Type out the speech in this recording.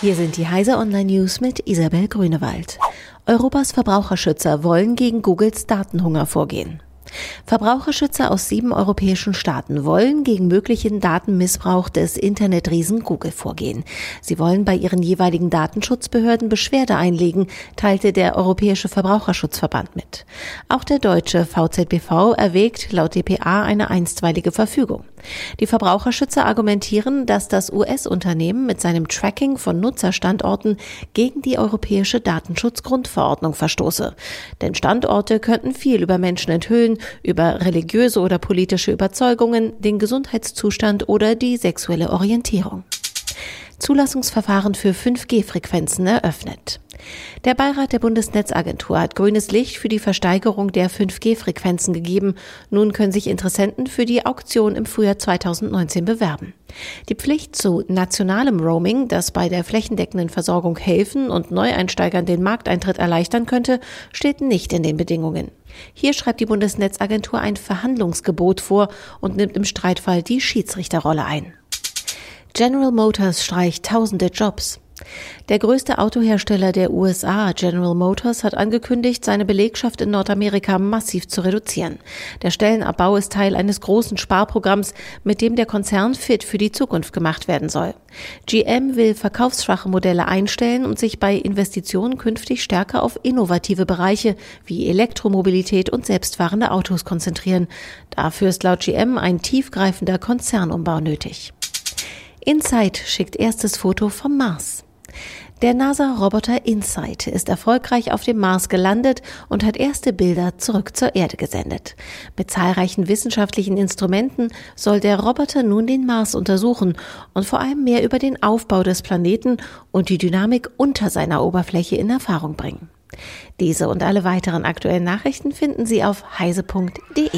Hier sind die Heise Online News mit Isabel Grünewald. Europas Verbraucherschützer wollen gegen Googles Datenhunger vorgehen. Verbraucherschützer aus sieben europäischen Staaten wollen gegen möglichen Datenmissbrauch des Internetriesen Google vorgehen. Sie wollen bei ihren jeweiligen Datenschutzbehörden Beschwerde einlegen, teilte der Europäische Verbraucherschutzverband mit. Auch der deutsche VZBV erwägt laut dpa eine einstweilige Verfügung. Die Verbraucherschützer argumentieren, dass das US-Unternehmen mit seinem Tracking von Nutzerstandorten gegen die europäische Datenschutzgrundverordnung verstoße. Denn Standorte könnten viel über Menschen enthüllen, über religiöse oder politische Überzeugungen, den Gesundheitszustand oder die sexuelle Orientierung. Zulassungsverfahren für 5G-Frequenzen eröffnet. Der Beirat der Bundesnetzagentur hat grünes Licht für die Versteigerung der 5G-Frequenzen gegeben. Nun können sich Interessenten für die Auktion im Frühjahr 2019 bewerben. Die Pflicht zu nationalem Roaming, das bei der flächendeckenden Versorgung helfen und Neueinsteigern den Markteintritt erleichtern könnte, steht nicht in den Bedingungen. Hier schreibt die Bundesnetzagentur ein Verhandlungsgebot vor und nimmt im Streitfall die Schiedsrichterrolle ein. General Motors streicht tausende Jobs. Der größte Autohersteller der USA, General Motors, hat angekündigt, seine Belegschaft in Nordamerika massiv zu reduzieren. Der Stellenabbau ist Teil eines großen Sparprogramms, mit dem der Konzern fit für die Zukunft gemacht werden soll. GM will verkaufsschwache Modelle einstellen und sich bei Investitionen künftig stärker auf innovative Bereiche wie Elektromobilität und selbstfahrende Autos konzentrieren. Dafür ist laut GM ein tiefgreifender Konzernumbau nötig. Insight schickt erstes Foto vom Mars. Der NASA-Roboter InSight ist erfolgreich auf dem Mars gelandet und hat erste Bilder zurück zur Erde gesendet. Mit zahlreichen wissenschaftlichen Instrumenten soll der Roboter nun den Mars untersuchen und vor allem mehr über den Aufbau des Planeten und die Dynamik unter seiner Oberfläche in Erfahrung bringen. Diese und alle weiteren aktuellen Nachrichten finden Sie auf heise.de.